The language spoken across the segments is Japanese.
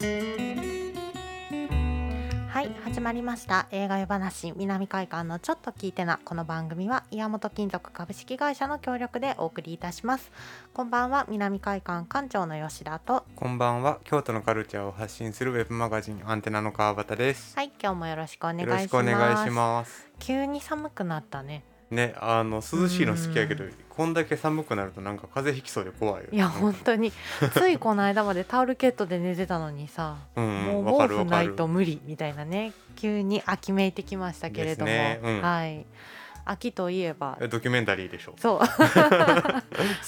はい始まりました。映画夜話南海館のちょっと聞いてなこの番組は岩本金属株式会社の協力でお送りいたします。こんばんは南海館館長の吉田と。こんばんは京都のカルチャーを発信するウェブマガジンアンテナの川端です。はい今日もよろしくお願いしよます。ろしくお願いします。急に寒くなったねねあの涼しいの好きやけどこんだけ寒くなるとなんか風邪ひきそうで怖いよいや本当に。ついこの間までタオルケットで寝てたのにさうんもうわか毛布ないと無理みたいなね急に秋めいてきましたけれども、ねうん。はい。秋といえば。えドキュメンタリーでしょ。そう。ハ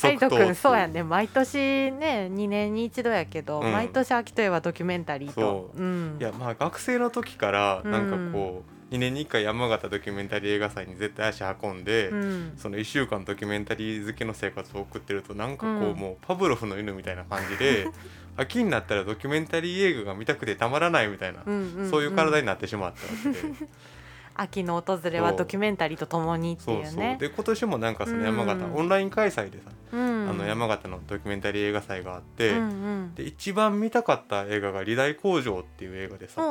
イト即答君そうやね。毎年ね2年に一度やけど、うん。毎年秋といえばドキュメンタリーと、そう。ん、いやまあ学生の時からなんかうん。こう2年に1回山形ドキュメンタリー映画祭に絶対足運んで、うん、その1週間ドキュメンタリー漬けの生活を送ってるとなんかこう、うん。もうパブロフの犬みたいな感じで 秋になったらドキュメンタリー映画が見たくてたまらないみたいな、うんうんうん。そういう体になってしまったわけで。秋の訪れはドキュメンタリーとともにってそそういう。うねで今年もなんかその山形、うんオンライン開催でさ、うん。あの山形のドキュメンタリー映画祭があって、うんうん。で一番見たかった映画が「李大工場」っていう映画でさ、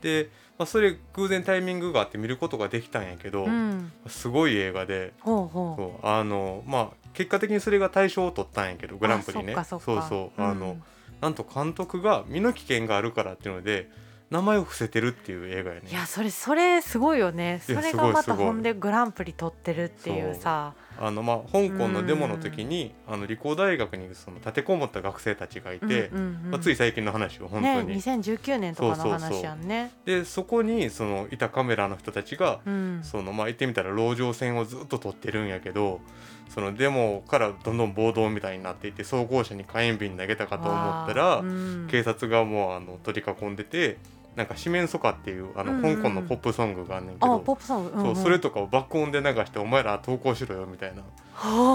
で、まあ、それ偶然タイミングがあって見ることができたんやけど、ううんすごい映画でそうあのまあ結果的にそれが大賞を取ったんやけどグランプリね。あそうそう、う。んあのなんと監督が身の危険があるからっていうので名前を伏せてるっていう映画やね。いやそれそれすごいよねそれがまたほんでグランプリ取ってるっていうさあのまあ香港のデモの時に、あの理工大学にその立てこもった学生たちがいて、まあ、つい最近の話を本当ねに、2019年とかの話やんね。でそこにそのいたカメラの人たちが、うん。そのまあ言ってみたら籠城戦をずっと撮ってるんやけどそのデモからどんどん暴動みたいになっていって装甲車に火炎瓶投げたかと思ったら、警察がもうあの取り囲んでてなんか「四面楚歌」っていうあの香港のポップソングがあんねんけあど、そうそれとかを爆音で流して「お前ら投稿しろよ」みたいな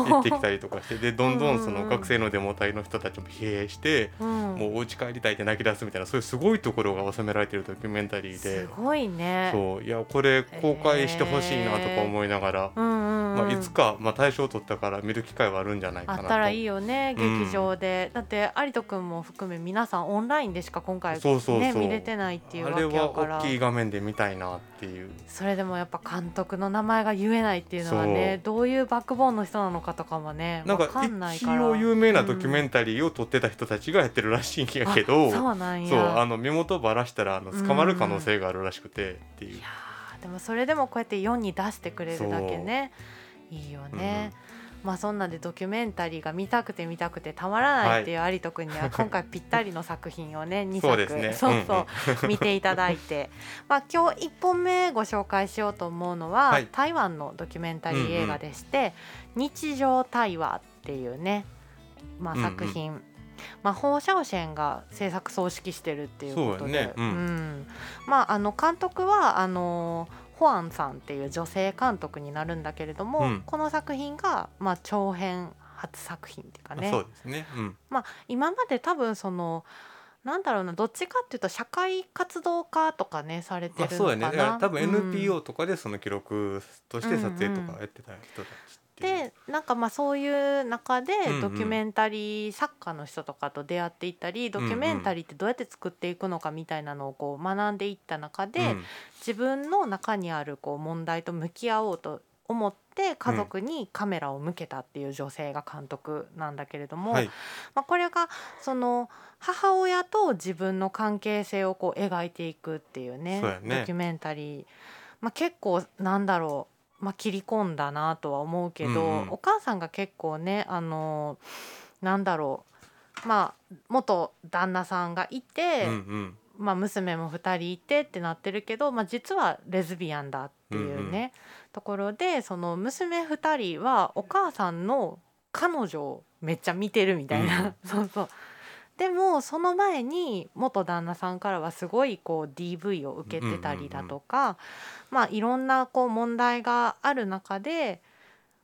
言ってきたりとかして でどんどんそうんうんうんの学生のデモ隊の人たちも疲弊して、うん。もうお家帰りたいって泣き出すみたいなそういうすごいところが収められてるドキュメンタリーすで。ごいね。そう。いやこれ公開してほしいなとか思いながら、うんうんうん。まあ、いつか、まあ、大賞を取ったから見る機会はあるんじゃないかなと。あったらいいよねうん劇場で、だって有人君も含め皆さんオンラインでしか今回そうそうそう。ね見れてないっていうわあれはけやから。大きい画面で見たいなっていう。それでもやっぱ監督の名前が言えないっていうのはねどういうバックボーンの人なのかとかもねなんかわかんない一から。応有名なドキュメンタリーを撮ってた人たちがやってるらしいんやけど、うん。あそうあの身元ばらしたらあの捕まる可能性があるらしくて。っていういやーでもそれでもこうやって世に出してくれるだけね。いいよね、まあそんなんでドキュメンタリーが見たくて見たくてたまらないっていう有人君には今回ぴったりの作品をね 2そう作 そうそう見ていただいて。まあ今日1本目ご紹介しようと思うのは、はい。台湾のドキュメンタリー映画でして「日常対話」っていうね、まあ、うんうん。作品、まあ、ホー・シャオシェンが制作総指揮してるっていうことで。ね。うん。ん。まあ、あの監督はあのホアンさんっていう女性監督になるんだけれども、うん。この作品が、まあ、長編初作品っていうかね。そうですね、うん、まあ、今まで多分そのなんだろうなどっちかっていうと社会活動家とかねされてあるのそうやね。だかな。から多分うん。NPO とかでその記録として撮影とかやってた人たちっていう、でなんかまあそういう中でドキュメンタリー作家の人とかと出会っていったり、ドキュメンタリーってどうやって作っていくのかみたいなのをこう学んでいった中で、うん。自分の中にあるこう問題と向き合おうと思って家族にカメラを向けたっていう女性が監督なんだけれども、はい。まあ、これがその母親と自分の関係性をこう描いていくっていうねね。ドキュメンタリー、まあ、結構なんだろう、まあ、切り込んだなとは思うけど、うんうん。お母さんが結構ねあのなんだろう。まあ元旦那さんがいて、うんうん。まあ、娘も2人いてってなってるけど、まあ、実はレズビアンだっていうね、うんうところでその娘2人はお母さんの彼女をめっちゃ見てるみたいな、そうそうでもその前に元旦那さんからはすごいこう DV を受けてたりだとか、まあいろんなこう問題がある中で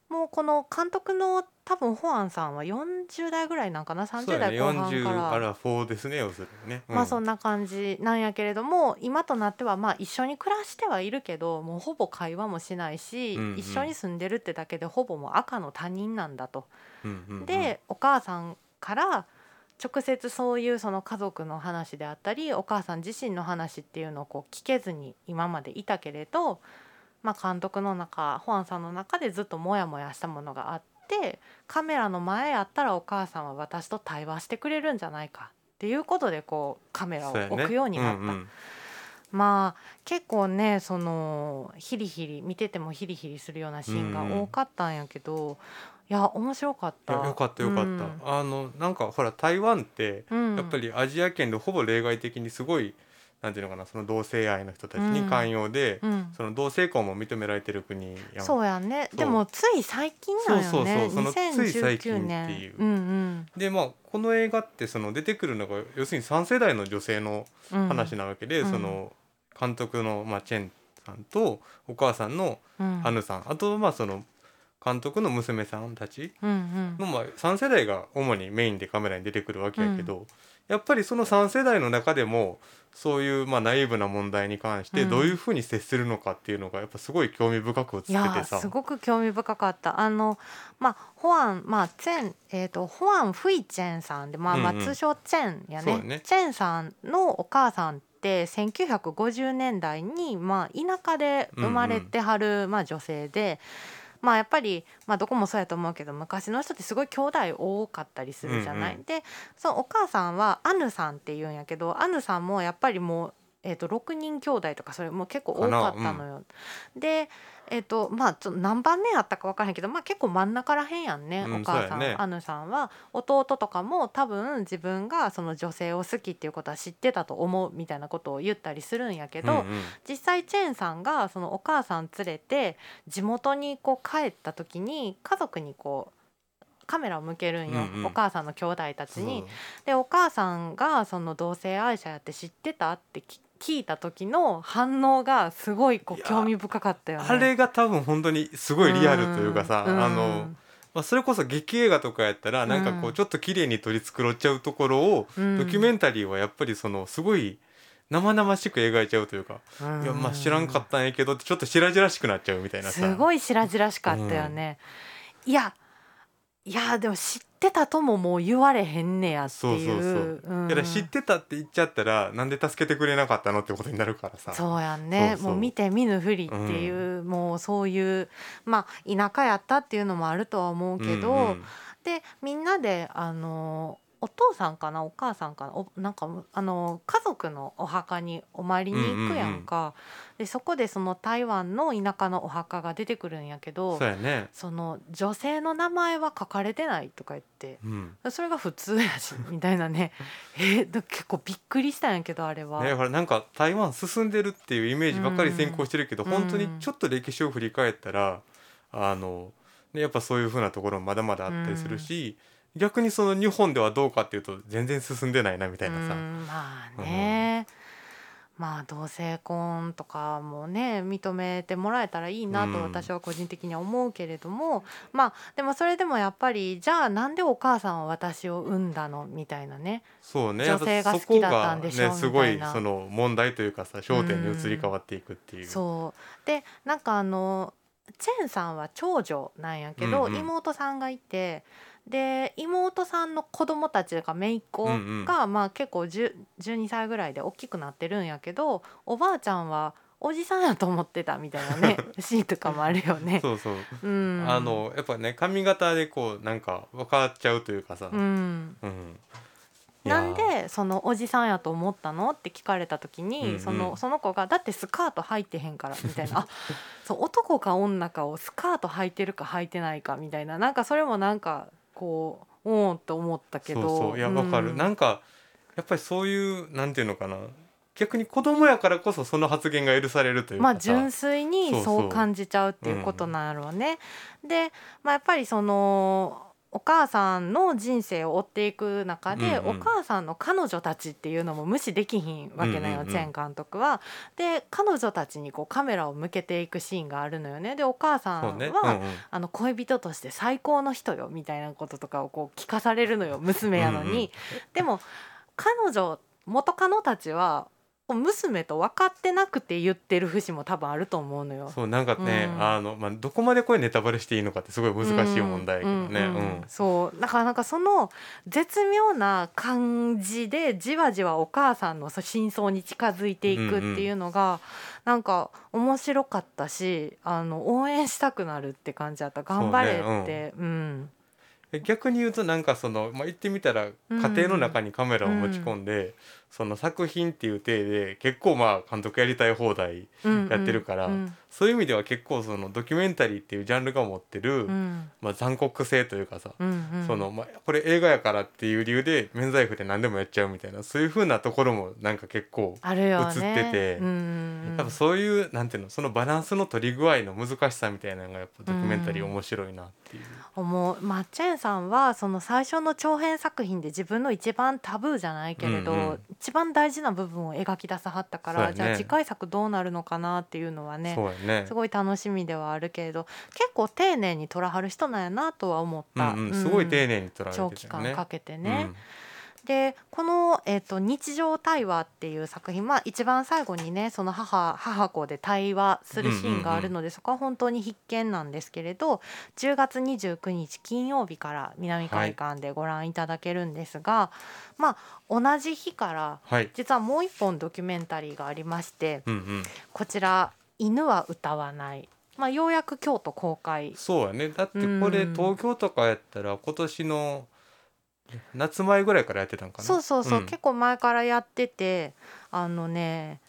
もうこの監督の多分ホアンさんは40代ぐらいなんかな30そうやね代後半40から。アラフォーですね。要するにね、まあそんなな感じなんやけれども今となってはまあ一緒に暮らしてはいるけどもうほぼ会話もしないし、うんうん。一緒に住んでるってだけでほぼもう赤の他人なんだと。うんうんうん、でお母さんから直接そういうその家族の話であったりお母さん自身の話っていうのをこう聞けずに今までいたけれど、まあ、監督の中ホアンさんの中でずっとモヤモヤしたものがあってカメラの前やったらお母さんは私と対話してくれるんじゃないかっていうことでこうカメラを置くようになった。うんうん。まあ結構ねそのヒリヒリ見ててもヒリヒリするようなシーンが多かったんやけど、いや面白かった。よかったよかった、うん。あのなんかほら台湾ってうん。やっぱりアジア圏でほぼ例外的にすごいなんていうのかなその同性愛の人たちに寛容で、うん。その同性婚も認められてる国やん。そうやね。でもつい最近なんよね。そうそうそうそのつい最近2019って年いう。うんでまあこの映画ってその出てくるのが要するに3世代の女性のうん。うん話なわけで、うん。その監督の、まあ、チェンさんとお母さんのうん。アヌさん、あとまあその監督の娘さんたちうんうん。の、まあ、3世代が主にメインでカメラに出てくるわけやけど、やっぱりその3世代の中でもそういうまあナイーブな問題に関してうん。どういうふうに接するのかっていうのがやっぱすごい興味深く映ってていやさ。すごく興味深かった。あのまあホアンまあチェンえっ、とホアン・フイチェンさんでまあまあうん。うん通称チェンやね,、そうやね。チェンさんのお母さんって1950年代にまあ田舎で生まれてはる、まあ女性で。まあやっぱり、まあ、どこもそうやと思うけど昔の人ってすごい兄弟多かったりするじゃない。うんうんでそのお母さんはアヌさんっていうんやけどアヌさんもやっぱりもう、えー、と6人兄弟とかそれも結構多かったのよ。でえっ、とまあちょっと何番目やったか分からへんけど、まあ、結構真ん中らへんやんね、うんお母さん、そうやね。アヌさんは。弟とかも多分自分がその女性を好きっていうことは知ってたと思うみたいなことを言ったりするんやけど、うんうん。実際チェーンさんがそのお母さん連れて地元にこう帰った時に家族にこうカメラを向けるんよ、うんうん。お母さんの兄弟たちに。でお母さんがその同性愛者やって知ってたってき聞いた時の反応がすごいこいうや興味深かったよね。あれが多分本当にすごいリアルというかさ、うん。あの、まあ、それこそ劇映画とかやったらなんかこううんちょっと綺麗に取り繕っちゃうところを、うん。ドキュメンタリーはやっぱりそのすごい生々しく描いちゃうというか、うん。いやまあ知らんかったんやけどちょっと白々しくなっちゃうみたいなさ。すごい白々しかったよね。いやいやでも知ってたとももう言われへんねやっていう。そうそうそう。うん。だから知ってたって言っちゃったらなんで助けてくれなかったのってことになるからさ。そうやんね。もう見て見ぬふりっていう、もうそういうまあ田舎やったっていうのもあるとは思うけど、うんうんでみんなであのお父さんかなお母さんかなおなんかあの家族のお墓にお参りに行くやんか、でそこでその台湾の田舎のお墓が出てくるんやけどそうやね、その女性の名前は書かれてないとか言って。うん。それが普通やしみたいなね。えーだ結構びっくりしたんやけどあれは。ね、ほらなんか台湾進んでるっていうイメージばっかり先行してるけど、うん。本当にちょっと歴史を振り返ったらあの、ね、やっぱそういう風なところもまだまだあったりするし、逆にその日本ではどうかっていうと全然進んでないなみたいなさ、うんまあね、まあ同性婚とかもね認めてもらえたらいいなとうん。私は個人的には思うけれども、まあでもそれでもやっぱりじゃあなんでお母さんは私を産んだのみたいなね。そうね。女性が好きだったんでしょやっぱそこがねすごいその問題というかさ焦点に移り変わっていくっていう。そう。でなんかあのチェンさんは長女なんやけど、うんうん。妹さんがいてで妹さんの子供たちが姪っ子が、うん。まあ、結構10 12歳ぐらいで大きくなってるんやけどおばあちゃんはおじさんやと思ってたみたいなね シーンとかもあるよね。そうそう。うん、あのやっぱね髪型でこうなんか分かっちゃうというかさ、うん。うん。なんでそのおじさんやと思ったのって聞かれた時に、うんうん。そのその子が「だってスカート履いてへんから」みたいな。あそう男か女かをスカート履いてるか履いてないかみたいな。なんかそれもなんかこうおーって思ったけど。そうそう。いやわかる、うんなんかやっぱりそういうなんていうのかな。逆に子供やからこそその発言が許されるというまあ純粋にそうそうそう。感じちゃうっていうことなんやろうね。で、まあ、やっぱりそのお母さんの人生を追っていく中で、うんうんお母さんの彼女たちっていうのも無視できひんわけなんよ、うんうんうんチェン監督は。で彼女たちにこうカメラを向けていくシーンがあるのよね。でお母さんは、ね、うんうんあの恋人として最高の人よみたいなこととかをこう聞かされるのよ娘やのに。うんうんでも彼女元カノたちは娘と分かってなくて言ってる節も多分あると思うのよ。そうなんかね、うん。あのまあどこまでこれネタバレしていいのかってすごい難しい問題やけどね。うんうん。うん。そうだからなんかその絶妙な感じでじわじわお母さんの真相に近づいていくっていうのが、なんか面白かったしあの応援したくなるって感じだった。頑張れって。う,、ん。え逆に言うとなんかその、まあ、言ってみたらうん。家庭の中にカメラを持ち込んで、その作品っていう体で結構まあ監督やりたい放題うんやってるからうん。そういう意味では結構そのドキュメンタリーっていうジャンルが持ってる、うん。まあ、残酷性というかさ、うんうん。そのまあ、これ映画やからっていう理由で免罪符で何でもやっちゃうみたいなそういう風なところもなんか結構あるよね。映っててうんうん。多分そういうなんていうのそのバランスの取り具合の難しさみたいなのがやっぱドキュメンタリー面白いなっていう。思う。マッチェンさんはその最初の長編作品で自分の一番タブーじゃないけれど、うんうん一番大事な部分を描き出さはったから、ね。じゃあ次回作どうなるのかなっていうのはねね。すごい楽しみではあるけれど結構丁寧に撮らはる人なんやなとは思った、うんうん、すごい丁寧に撮られ長てたよね。期間かけてね。でこの、えーと「日常対話」っていう作品は一番最後にねその母母子で対話するシーンがあるので、そこは本当に必見なんですけれど10月29日金曜日から南海館でご覧いただけるんですが、まあ同じ日からはい、実はもう一本ドキュメンタリーがありましてうんうん、こちら「犬は歌わない」まあ、ようやく京都公開。そうやね。だってこれうん。東京とかやったら今年の夏前ぐらいからやってたんかな？そうそうそう、ん。結構前からやっててあのね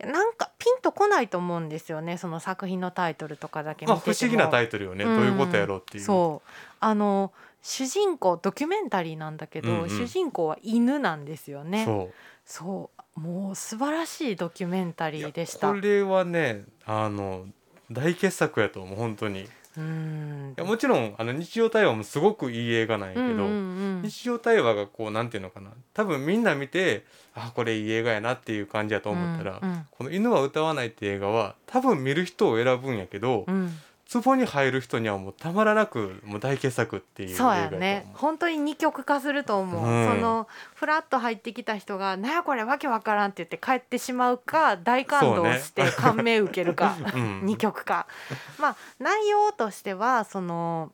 なんかピンとこないと思うんですよね。その作品のタイトルとかだけ見まあてても、不思議なタイトルよね、うん。どういうことやろうっていう。そう。あの主人公ドキュメンタリーなんだけど、うんうん。主人公は犬なんですよね。そう。そう。もう素晴らしいドキュメンタリーでした。これはねあの大傑作やと思う本当に。いうん。やもちろんあの日常対話もすごくいい映画なんやけど、うんうんうん。日常対話がこうなんていうのかな。多分みんな見てあこれいい映画やなっていう感じやと思ったら、うんうん。この「犬は歌わない」って映画は多分見る人を選ぶんやけど、うんツボに入る人にはもうたまらなくもう大傑作っていう映そう画やね本当に二極化すると思う、うん。そのフラッと入ってきた人が「なんやこれわけわからん」って言って帰ってしまうか大感動して感銘受けるか、うん。二極化。まあ内容としてはその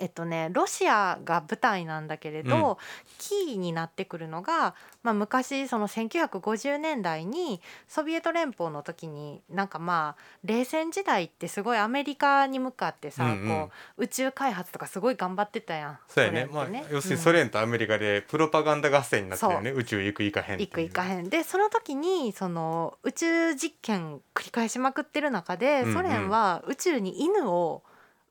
えっとねロシアが舞台なんだけれど、キーになってくるのが、まあ、昔その1950年代にソビエト連邦の時になんかまあ冷戦時代ってすごいアメリカに向かってさ、うんうん。こう宇宙開発とかすごい頑張ってたやん。そうやね。まあ要するにソ連とアメリカでプロパガンダ合戦になってるよね。宇宙行く行かへん行く行かへん。でその時にその宇宙実験繰り返しまくってる中で、うんうん。ソ連は宇宙に犬を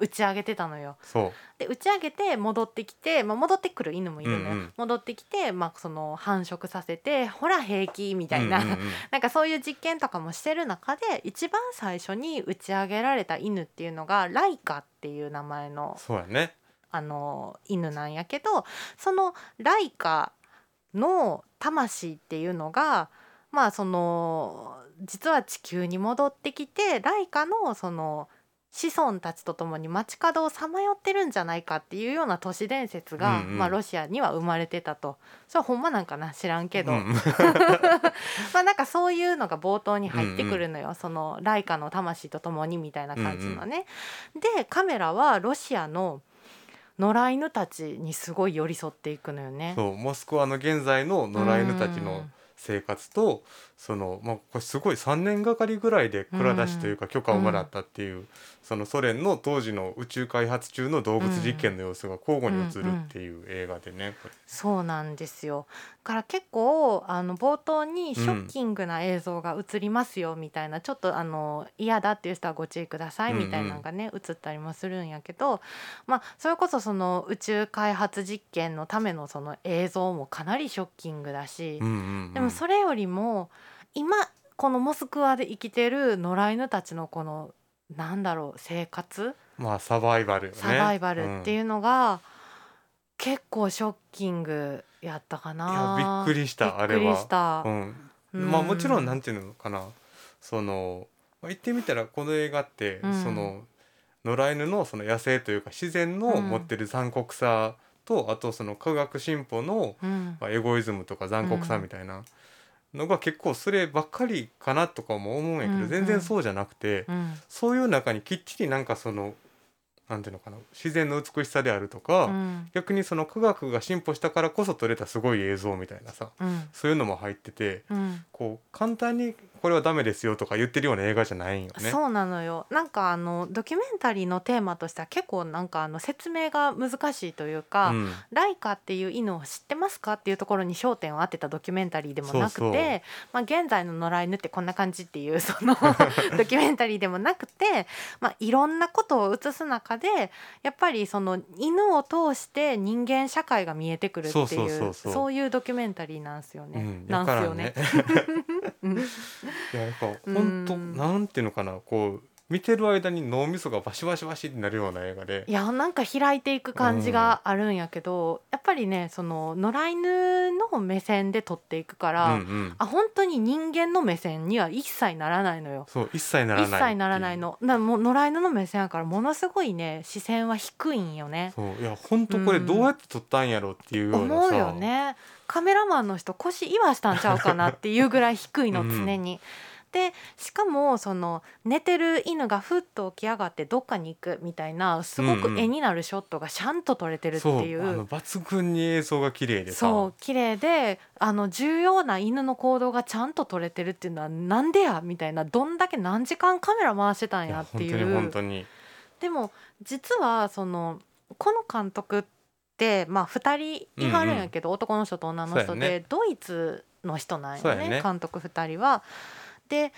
打ち上げてたのよ。そう。で打ち上げて戻ってきて、まあ、戻ってくる犬もいるのよ、うんうん。戻ってきて、まあ、その繁殖させてほら平気みたいな、うんうんうん。なんかそういう実験とかもしてる中で一番最初に打ち上げられた犬っていうのがライカっていう名前のそうやね。あの犬なんやけどそのライカの魂っていうのがまあその実は地球に戻ってきてライカのその子孫たちと共に街角をさまよってるんじゃないかっていうような都市伝説が、うんうん。まあ、ロシアには生まれてたと。それはほんまなんかな？知らんけど、うん まあなんかそういうのが冒頭に入ってくるのよ、そのライカの魂と共にみたいな感じのね。でカメラはロシアの野良犬たちにすごい寄り添っていくのよね。そうモスクワの現在の野良犬たちの生活とそのまあこれすごい3年がかりぐらいで蔵出しというか許可をもらったっていう、そのソ連の当時の宇宙開発中の動物実験の様子が交互に映るっていう映画でね、これ。そうなんですよ。から結構あの冒頭にショッキングな映像が映りますよみたいな、ちょっとあの嫌だっていう人はご注意くださいみたいなのがね、映ったりもするんやけどまあそれこそその宇宙開発実験のためのその映像もかなりショッキングだし、うんうんうん。でもそれよりも今このモスクワで生きてる野良犬たちのこのなんだろう生活？まあサバイバルよね。サバイバルってういうのが、結構ショッキングやったかな。やびっくりしたあれは。た。うんうん。まあもちろんなんていうのかな。そのまあ言ってみたらこの映画って、うん。その野良犬のその野生というか自然のうん。持ってる残酷さと、あとその科学進歩の、うん。まあ、エゴイズムとか残酷さみたいなのが結構そればっかりかなとかも思うんやけど、全然そうじゃなくて、うん。そういう中にきっちりなんかそのなんていうのかな自然の美しさであるとか、うん。逆にその科学が進歩したからこそ撮れたすごい映像みたいなさうん。そういうのも入っててうん。こう簡単にこれはダメですよとか言ってるような映画じゃないんよね。そうなのよなんかあのドキュメンタリーのテーマとしては結構なんかあの説明が難しいというか、うんライカっていう犬を知ってますかっていうところに焦点を当てたドキュメンタリーでもなくてまあ、現在の野良犬ってこんな感じっていうその ドキュメンタリーでもなくて、まあ、いろんなことを映す中でやっぱりその犬を通して人間社会が見えてくるっていうそういうドキュメンタリーなんですよね。うん、なんすよねね。うんいややっぱ本当うんなんていうのかなこう見てる間に脳みそがバシバシバシってなるような映画でいやなんか開いていく感じがあるんやけど、やっぱりねその野良犬の目線で撮っていくから、うんうん、あ本当に人間の目線には一切ならないのよ。そう一切ならない一切ならないの。なもう野良犬の目線やからものすごいね視線は低いんよね。そういや本当これどうやって撮ったんやろっていうようなさ、思うよね。カメラマンの人腰言わしたんちゃうかなっていうぐらい低いのうん。常に。でしかもその寝てる犬がふっと起き上がってどっかに行くみたいなすごく絵になるショットがちゃんと撮れてるってそう。いう。あの抜群に映像が綺麗でさそう綺麗であの重要な犬の行動がちゃんと撮れてるっていうのはなんでやみたいなどんだけ何時間カメラ回してたんいややってい本当に本う当に。でも実はそのこの監督ってまあ2人いはるんやけど、男の人と女の人で、ドイツの人なんよね監督2人は。で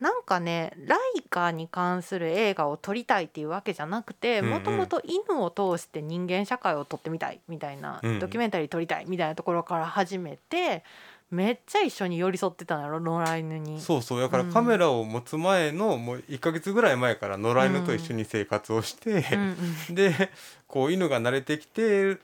なんかねライカに関する映画を撮りたいっていうわけじゃなくてうんうん。もともと犬を通して人間社会を撮ってみたいみたいな、うんうん。ドキュメンタリー撮りたいみたいなところから始めてめっちゃ一緒に寄り添ってたのよ野良犬に。そうそう。だからうん。カメラを持つ前のもう1ヶ月ぐらい前から野良犬と一緒に生活をして、うんうん。でこう犬が慣れてきて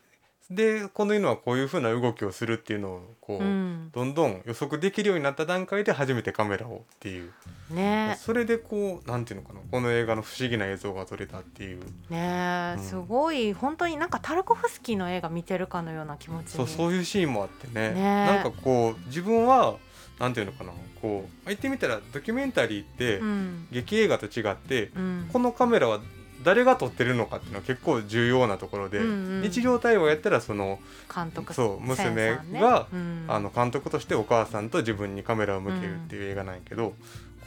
でこの犬はこういう風な動きをするっていうのをこう、うん。どんどん予測できるようになった段階で初めてカメラをっていう、ね。それでこうなんていうのかなこの映画の不思議な映像が撮れたっていう。ねえ、うん。すごい本当になんかタルコフスキーの映画見てるかのような気持ちに。そうそういうシーンもあってね。ねなんかこう自分はなんていうのかなこう言ってみたらドキュメンタリーって、うん。劇映画と違ってうん。このカメラは誰が撮ってるのかっていうのは結構重要なところで、うんうん。日常対話やったらその監督そう娘さんねがうん。あの監督としてお母さんと自分にカメラを向けるっていう映画なんやけど、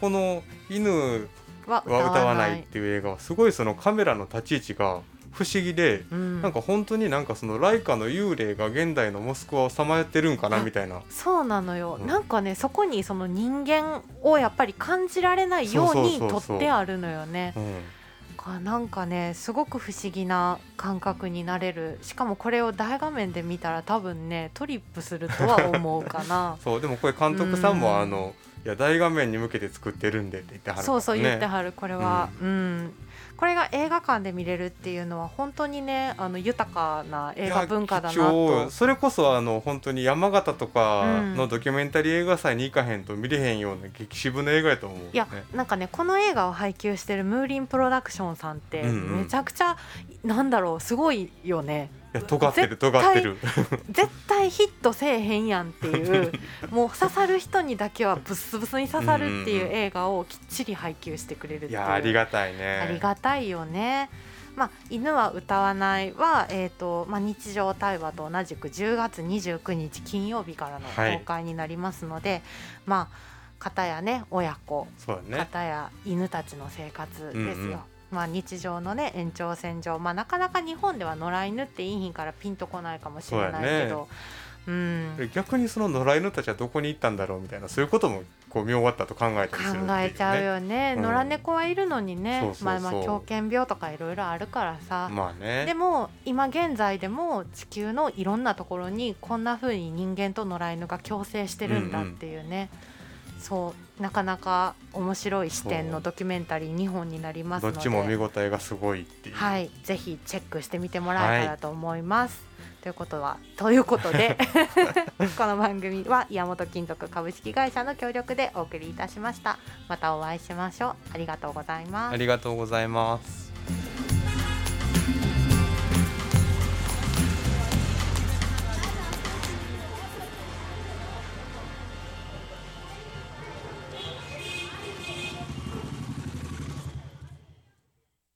この「犬はは歌わない」っていう映画はすごいそのカメラの立ち位置が不思議で、うん。なんか本当になんかそのライカの幽霊が現代のモスクワをさまよってるんかなみたいな。そうなのよ、うん。なんかねそこにその人間をやっぱり感じられないようにそうそうそうそう。撮ってあるのよね。うんかなんかねすごく不思議な感覚になれる。しかもこれを大画面で見たら多分ねトリップするとは思うかな。そうでもこれ監督さんもうん。あのいや大画面に向けて作ってるんでって言ってはるね、そうそう言ってはる。これは、うんこれが映画館で見れるっていうのは本当にねあの豊かな映画文化だなと。それこそあの本当に山形とかうん。のドキュメンタリー映画祭に行かへんと見れへんような激渋の映画やと思う、ね、いやなんかねこの映画を配給してるムーリンプロダクションさんってうんうん。めちゃくちゃ、なんだろうすごいよね。いや尖ってる尖ってる。絶対ヒットせえへんやんっていう もう刺さる人にだけはブスブスに刺さるっていう映画をきっちり配給してくれるっていう。いやありがたいね。ありがたいよね。まあ、犬は歌わないは、えーとまあ、日常対話と同じく10月29日金曜日からのはい。公開になりますので、まあ片やね親子ね。片や犬たちの生活ですよ。うん。うんまあ、日常のね延長線上、まあ、なかなか日本では野良犬っていい日からピンとこないかもしれないけど。う、ん、逆にその野良犬たちはどこに行ったんだろうみたいなそういうこともこう見終わったと考えたりするね、考えちゃうよね。うん。野良猫はいるのにね、まあまあ狂犬病とかいろいろあるからさ、まあね。でも今現在でも地球のいろんなところにこんな風に人間と野良犬が共生してるんだっていうね、そうなかなか面白い視点のドキュメンタリー2本になりますので。どっちも見応えがすごいっていう、はい。ぜひチェックしてみてもらえたらと思います。ということはということで この番組は岩本金属株式会社の協力でお送りいたしました。またお会いしましょう。ありがとうございます。ありがとうございます。